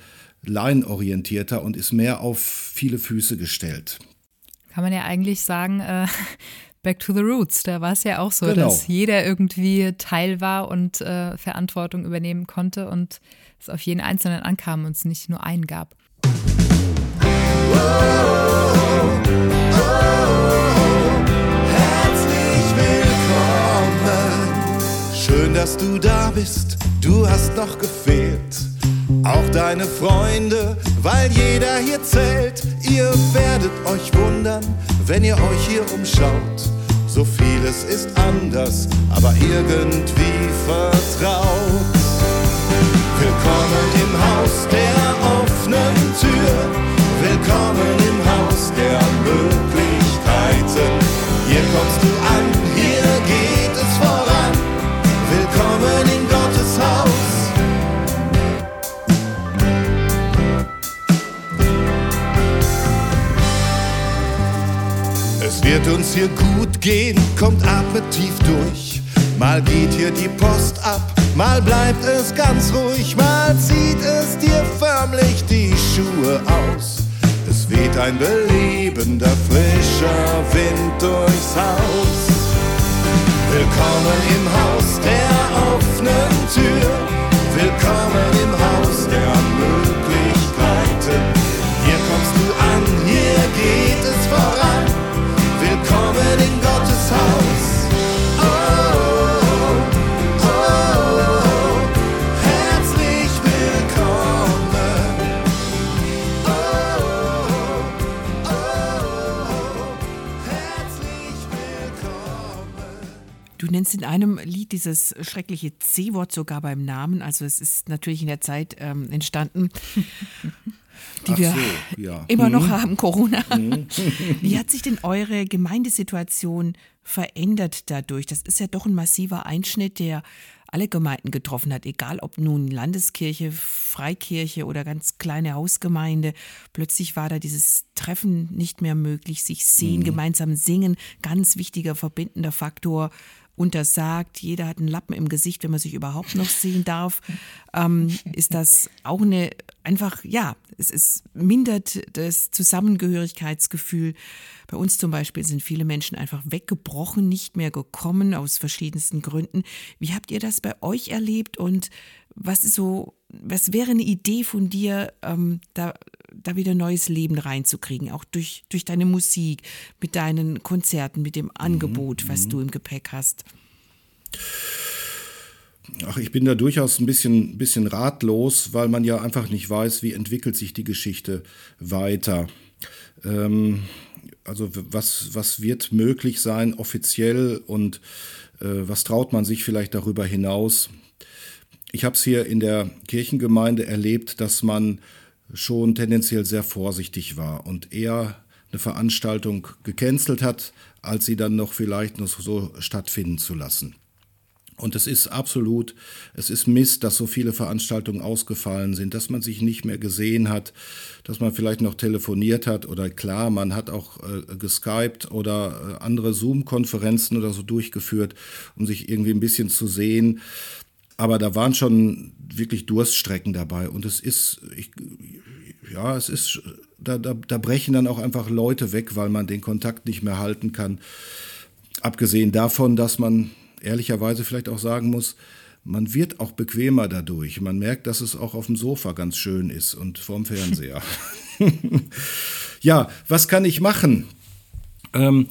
laienorientierter und ist mehr auf viele Füße gestellt. Kann man ja eigentlich sagen, äh, Back to the Roots, da war es ja auch so, genau. dass jeder irgendwie Teil war und äh, Verantwortung übernehmen konnte und es auf jeden Einzelnen ankam und es nicht nur einen gab. Oh, oh, oh, herzlich willkommen. Schön, dass du da bist, du hast noch gefehlt. Auch deine Freunde, weil jeder hier zählt. Ihr werdet euch wundern, wenn ihr euch hier umschaut So vieles ist anders, aber irgendwie vertraut. Willkommen im Haus der offenen Tür. Willkommen im Haus der Möglichkeiten. Hier kommst du an, Es wird uns hier gut gehen, kommt tief durch. Mal geht hier die Post ab, mal bleibt es ganz ruhig, mal zieht es dir förmlich die Schuhe aus. Es weht ein belebender, frischer Wind durchs Haus. Willkommen im Haus der offenen Tür, willkommen im Haus der Möglichkeiten. Einem Lied dieses schreckliche C-Wort sogar beim Namen. Also es ist natürlich in der Zeit ähm, entstanden, die Ach wir so, ja. immer noch haben, Corona. Wie hat sich denn eure Gemeindesituation verändert dadurch? Das ist ja doch ein massiver Einschnitt, der alle Gemeinden getroffen hat, egal ob nun Landeskirche, Freikirche oder ganz kleine Hausgemeinde. Plötzlich war da dieses Treffen nicht mehr möglich, sich sehen, gemeinsam singen, ganz wichtiger verbindender Faktor untersagt. Jeder hat einen Lappen im Gesicht, wenn man sich überhaupt noch sehen darf. Ähm, ist das auch eine einfach, ja, es, es mindert das Zusammengehörigkeitsgefühl. Bei uns zum Beispiel sind viele Menschen einfach weggebrochen, nicht mehr gekommen aus verschiedensten Gründen. Wie habt ihr das bei euch erlebt und was ist so, was wäre eine Idee von dir, ähm, da, da wieder neues Leben reinzukriegen, auch durch, durch deine Musik, mit deinen Konzerten, mit dem Angebot, was du im Gepäck hast? Ach, ich bin da durchaus ein bisschen, bisschen ratlos, weil man ja einfach nicht weiß, wie entwickelt sich die Geschichte weiter. Ähm, also was, was wird möglich sein offiziell und äh, was traut man sich vielleicht darüber hinaus? Ich habe es hier in der Kirchengemeinde erlebt, dass man schon tendenziell sehr vorsichtig war und eher eine Veranstaltung gecancelt hat, als sie dann noch vielleicht noch so stattfinden zu lassen. Und es ist absolut, es ist Mist, dass so viele Veranstaltungen ausgefallen sind, dass man sich nicht mehr gesehen hat, dass man vielleicht noch telefoniert hat oder klar, man hat auch äh, geskypt oder äh, andere Zoom-Konferenzen oder so durchgeführt, um sich irgendwie ein bisschen zu sehen. Aber da waren schon wirklich Durststrecken dabei und es ist, ich, ja, es ist, da, da, da brechen dann auch einfach Leute weg, weil man den Kontakt nicht mehr halten kann. Abgesehen davon, dass man ehrlicherweise vielleicht auch sagen muss, man wird auch bequemer dadurch. Man merkt, dass es auch auf dem Sofa ganz schön ist und vorm Fernseher. ja, was kann ich machen? Ähm,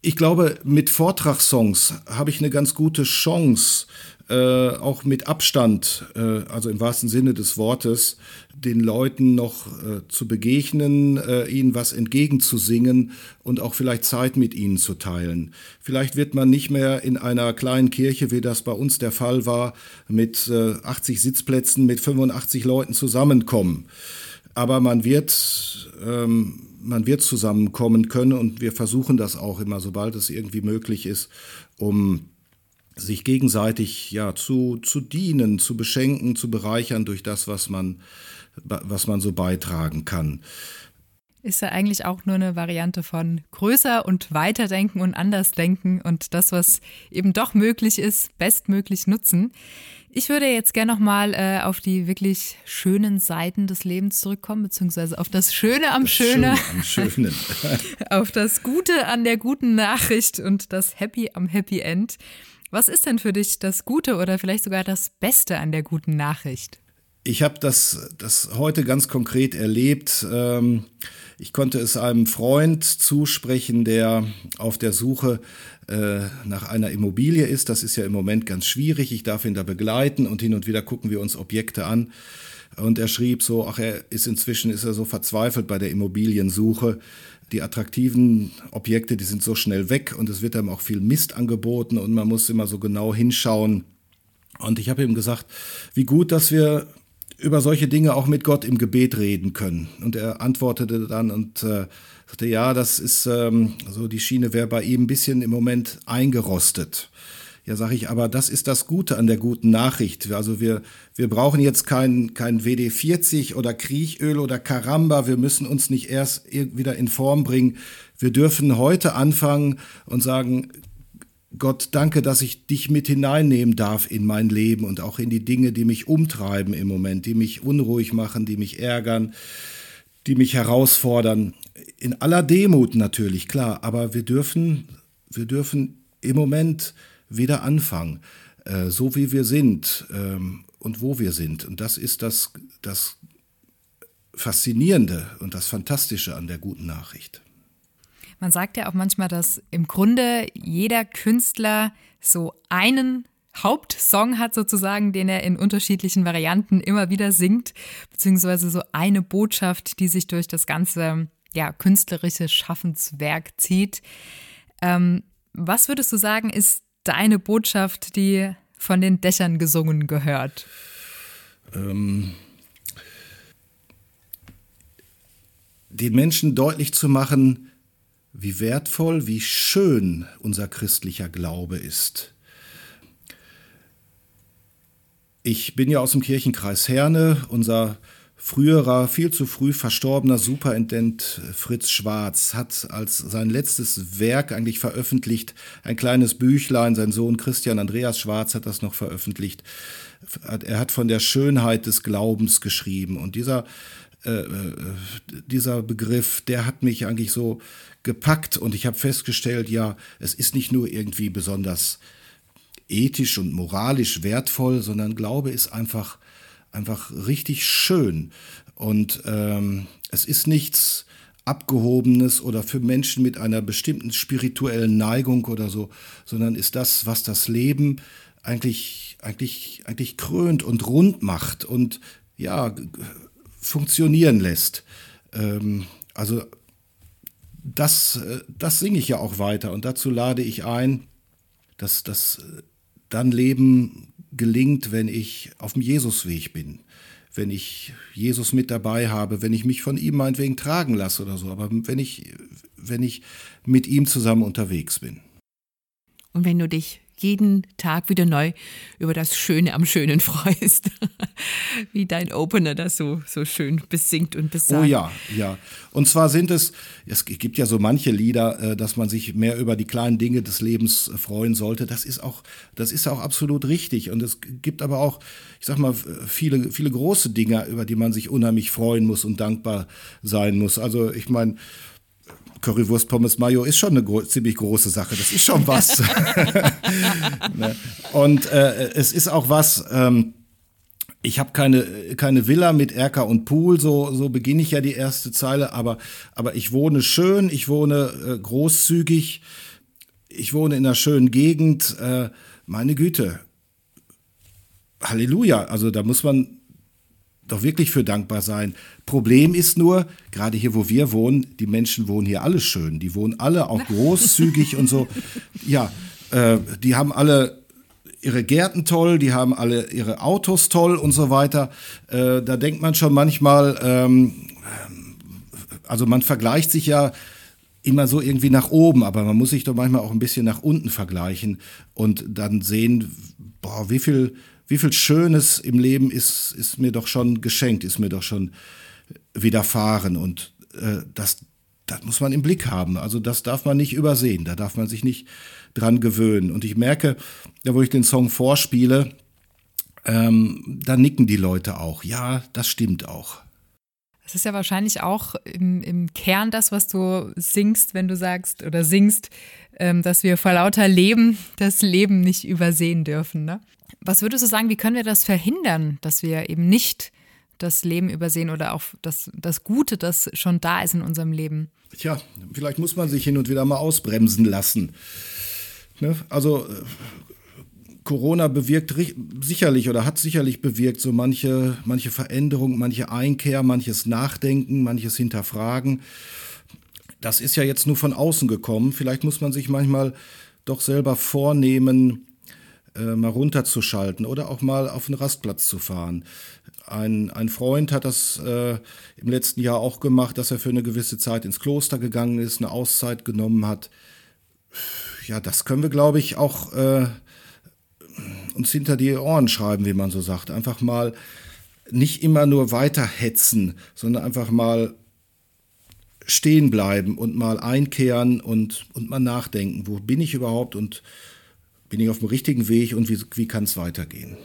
ich glaube, mit Vortragssongs habe ich eine ganz gute Chance, äh, auch mit Abstand, äh, also im wahrsten Sinne des Wortes, den Leuten noch äh, zu begegnen, äh, ihnen was entgegenzusingen und auch vielleicht Zeit mit ihnen zu teilen. Vielleicht wird man nicht mehr in einer kleinen Kirche, wie das bei uns der Fall war, mit äh, 80 Sitzplätzen mit 85 Leuten zusammenkommen. Aber man wird, ähm, man wird zusammenkommen können und wir versuchen das auch immer, sobald es irgendwie möglich ist, um sich gegenseitig ja zu, zu dienen, zu beschenken, zu bereichern durch das, was man, was man so beitragen kann. Ist ja eigentlich auch nur eine Variante von größer und weiterdenken und anders denken und das, was eben doch möglich ist, bestmöglich nutzen. Ich würde jetzt gerne nochmal äh, auf die wirklich schönen Seiten des Lebens zurückkommen, beziehungsweise auf das Schöne am Schöne, Schöne am Schönen. auf das Gute an der guten Nachricht und das Happy am Happy End. Was ist denn für dich das Gute oder vielleicht sogar das Beste an der guten Nachricht? Ich habe das, das heute ganz konkret erlebt. Ähm, ich konnte es einem Freund zusprechen, der auf der Suche äh, nach einer Immobilie ist. Das ist ja im Moment ganz schwierig. Ich darf ihn da begleiten und hin und wieder gucken wir uns Objekte an. Und er schrieb so, ach, er ist inzwischen ist er so verzweifelt bei der Immobiliensuche. Die attraktiven Objekte, die sind so schnell weg und es wird einem auch viel Mist angeboten und man muss immer so genau hinschauen. Und ich habe ihm gesagt, wie gut, dass wir über solche Dinge auch mit Gott im Gebet reden können. Und er antwortete dann und äh, sagte, ja, das ist ähm, so, die Schiene wäre bei ihm ein bisschen im Moment eingerostet. Ja, sage ich, aber das ist das Gute an der guten Nachricht. Also wir, wir brauchen jetzt kein, kein WD-40 oder Kriechöl oder Karamba. Wir müssen uns nicht erst wieder in Form bringen. Wir dürfen heute anfangen und sagen, Gott, danke, dass ich dich mit hineinnehmen darf in mein Leben und auch in die Dinge, die mich umtreiben im Moment, die mich unruhig machen, die mich ärgern, die mich herausfordern. In aller Demut natürlich, klar, aber wir dürfen, wir dürfen im Moment wieder anfangen, äh, so wie wir sind ähm, und wo wir sind. Und das ist das, das Faszinierende und das Fantastische an der guten Nachricht. Man sagt ja auch manchmal, dass im Grunde jeder Künstler so einen Hauptsong hat sozusagen, den er in unterschiedlichen Varianten immer wieder singt, beziehungsweise so eine Botschaft, die sich durch das ganze ja, künstlerische Schaffenswerk zieht. Ähm, was würdest du sagen, ist deine Botschaft, die von den Dächern gesungen gehört? Ähm, den Menschen deutlich zu machen, wie wertvoll, wie schön unser christlicher Glaube ist. Ich bin ja aus dem Kirchenkreis Herne. Unser früherer, viel zu früh verstorbener Superintendent Fritz Schwarz hat als sein letztes Werk eigentlich veröffentlicht, ein kleines Büchlein, sein Sohn Christian Andreas Schwarz hat das noch veröffentlicht. Er hat von der Schönheit des Glaubens geschrieben. Und dieser äh, äh, dieser Begriff, der hat mich eigentlich so gepackt. Und ich habe festgestellt, ja, es ist nicht nur irgendwie besonders ethisch und moralisch wertvoll, sondern Glaube ist einfach einfach richtig schön. Und ähm, es ist nichts Abgehobenes oder für Menschen mit einer bestimmten spirituellen Neigung oder so, sondern ist das, was das Leben eigentlich, eigentlich, eigentlich krönt und rund macht und ja, funktionieren lässt. Ähm, also das, äh, das singe ich ja auch weiter und dazu lade ich ein, dass das dann Leben gelingt, wenn ich auf dem Jesusweg bin, wenn ich Jesus mit dabei habe, wenn ich mich von ihm meinetwegen tragen lasse oder so, aber wenn ich, wenn ich mit ihm zusammen unterwegs bin. Und wenn du dich jeden Tag wieder neu über das Schöne am Schönen freust. Wie dein Opener das so, so schön besingt und besagt. Oh ja, ja. Und zwar sind es, es gibt ja so manche Lieder, äh, dass man sich mehr über die kleinen Dinge des Lebens äh, freuen sollte. Das ist auch, das ist auch absolut richtig. Und es gibt aber auch, ich sag mal, viele, viele große Dinge, über die man sich unheimlich freuen muss und dankbar sein muss. Also ich meine, Currywurst Pommes Mayo ist schon eine gro ziemlich große Sache. Das ist schon was. ne? Und äh, es ist auch was. Ähm, ich habe keine, keine Villa mit Erker und Pool, so, so beginne ich ja die erste Zeile, aber, aber ich wohne schön, ich wohne äh, großzügig, ich wohne in einer schönen Gegend. Äh, meine Güte. Halleluja. Also da muss man doch wirklich für dankbar sein. Problem ist nur, gerade hier, wo wir wohnen, die Menschen wohnen hier alle schön. Die wohnen alle auch großzügig und so. Ja, äh, die haben alle ihre Gärten toll, die haben alle ihre Autos toll und so weiter. Äh, da denkt man schon manchmal, ähm, also man vergleicht sich ja immer so irgendwie nach oben, aber man muss sich doch manchmal auch ein bisschen nach unten vergleichen und dann sehen, boah, wie viel wie viel Schönes im Leben ist, ist mir doch schon geschenkt, ist mir doch schon widerfahren. Und äh, das, das muss man im Blick haben. Also das darf man nicht übersehen, da darf man sich nicht dran gewöhnen. Und ich merke, da wo ich den Song vorspiele, ähm, da nicken die Leute auch. Ja, das stimmt auch. Das ist ja wahrscheinlich auch im, im Kern das, was du singst, wenn du sagst oder singst, ähm, dass wir vor lauter Leben das Leben nicht übersehen dürfen. Ne? Was würdest du sagen, wie können wir das verhindern, dass wir eben nicht das Leben übersehen oder auch das, das Gute, das schon da ist in unserem Leben? Tja, vielleicht muss man sich hin und wieder mal ausbremsen lassen. Ne? Also Corona bewirkt sicherlich oder hat sicherlich bewirkt so manche, manche Veränderung, manche Einkehr, manches Nachdenken, manches Hinterfragen. Das ist ja jetzt nur von außen gekommen. Vielleicht muss man sich manchmal doch selber vornehmen, äh, mal runterzuschalten oder auch mal auf den Rastplatz zu fahren. Ein, ein Freund hat das äh, im letzten Jahr auch gemacht, dass er für eine gewisse Zeit ins Kloster gegangen ist, eine Auszeit genommen hat. Ja, das können wir, glaube ich, auch äh, uns hinter die Ohren schreiben, wie man so sagt. Einfach mal nicht immer nur weiterhetzen, sondern einfach mal stehen bleiben und mal einkehren und, und mal nachdenken, wo bin ich überhaupt und bin ich auf dem richtigen Weg und wie, wie kann es weitergehen.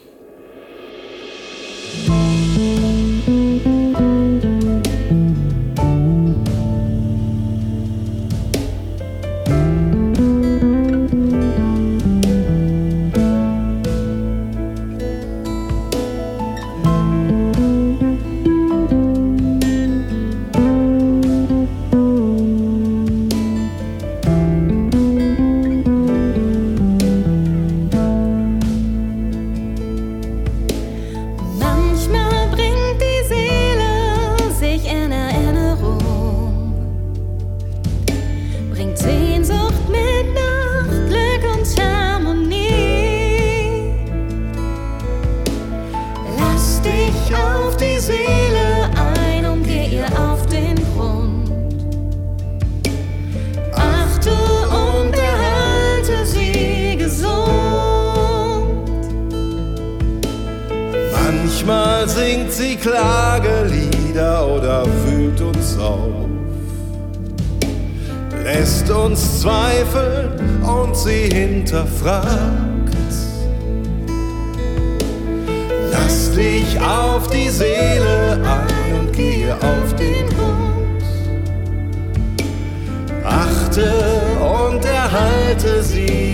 Erhalte sie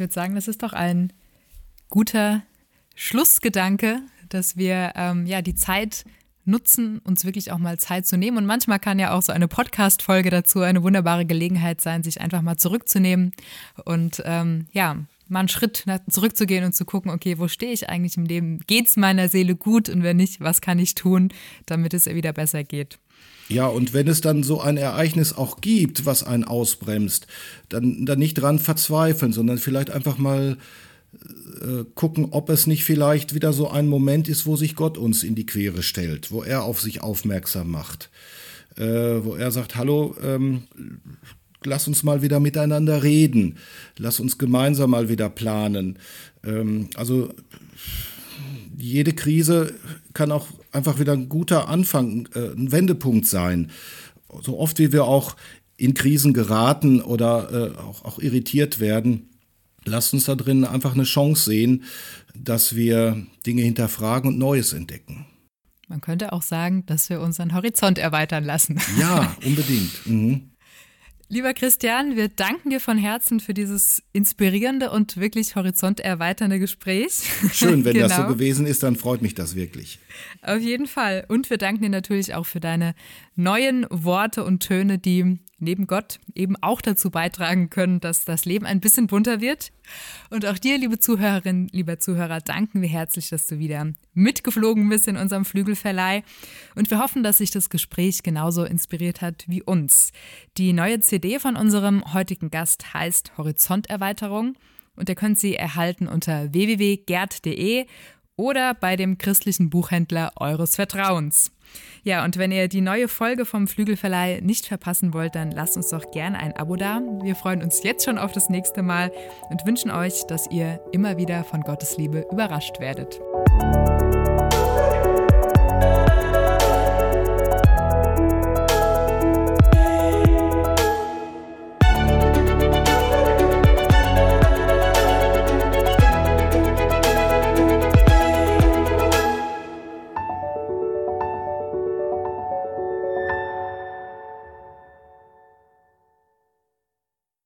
würde sagen, das ist doch ein guter Schlussgedanke, dass wir ähm, ja die Zeit nutzen, uns wirklich auch mal Zeit zu nehmen. Und manchmal kann ja auch so eine Podcast-Folge dazu eine wunderbare Gelegenheit sein, sich einfach mal zurückzunehmen und ähm, ja, mal einen Schritt zurückzugehen und zu gucken, okay, wo stehe ich eigentlich im Leben? Geht es meiner Seele gut? Und wenn nicht, was kann ich tun, damit es ihr wieder besser geht? Ja, und wenn es dann so ein Ereignis auch gibt, was einen ausbremst, dann, dann nicht dran verzweifeln, sondern vielleicht einfach mal äh, gucken, ob es nicht vielleicht wieder so ein Moment ist, wo sich Gott uns in die Quere stellt, wo er auf sich aufmerksam macht, äh, wo er sagt, hallo, ähm, lass uns mal wieder miteinander reden, lass uns gemeinsam mal wieder planen. Ähm, also jede Krise kann auch einfach wieder ein guter Anfang, äh, ein Wendepunkt sein. So oft wie wir auch in Krisen geraten oder äh, auch, auch irritiert werden, lasst uns da drin einfach eine Chance sehen, dass wir Dinge hinterfragen und Neues entdecken. Man könnte auch sagen, dass wir unseren Horizont erweitern lassen. Ja, unbedingt. Mhm. Lieber Christian, wir danken dir von Herzen für dieses inspirierende und wirklich horizonterweiternde Gespräch. Schön, wenn genau. das so genau. gewesen ist, dann freut mich das wirklich. Auf jeden Fall. Und wir danken dir natürlich auch für deine neuen Worte und Töne, die neben Gott eben auch dazu beitragen können, dass das Leben ein bisschen bunter wird. Und auch dir, liebe Zuhörerin, lieber Zuhörer, danken wir herzlich, dass du wieder mitgeflogen bist in unserem Flügelverleih. Und wir hoffen, dass sich das Gespräch genauso inspiriert hat wie uns. Die neue CD von unserem heutigen Gast heißt Horizonterweiterung und ihr könnt sie erhalten unter www.gerd.de oder bei dem christlichen Buchhändler eures Vertrauens. Ja, und wenn ihr die neue Folge vom Flügelverleih nicht verpassen wollt, dann lasst uns doch gerne ein Abo da. Wir freuen uns jetzt schon auf das nächste Mal und wünschen euch, dass ihr immer wieder von Gottes Liebe überrascht werdet.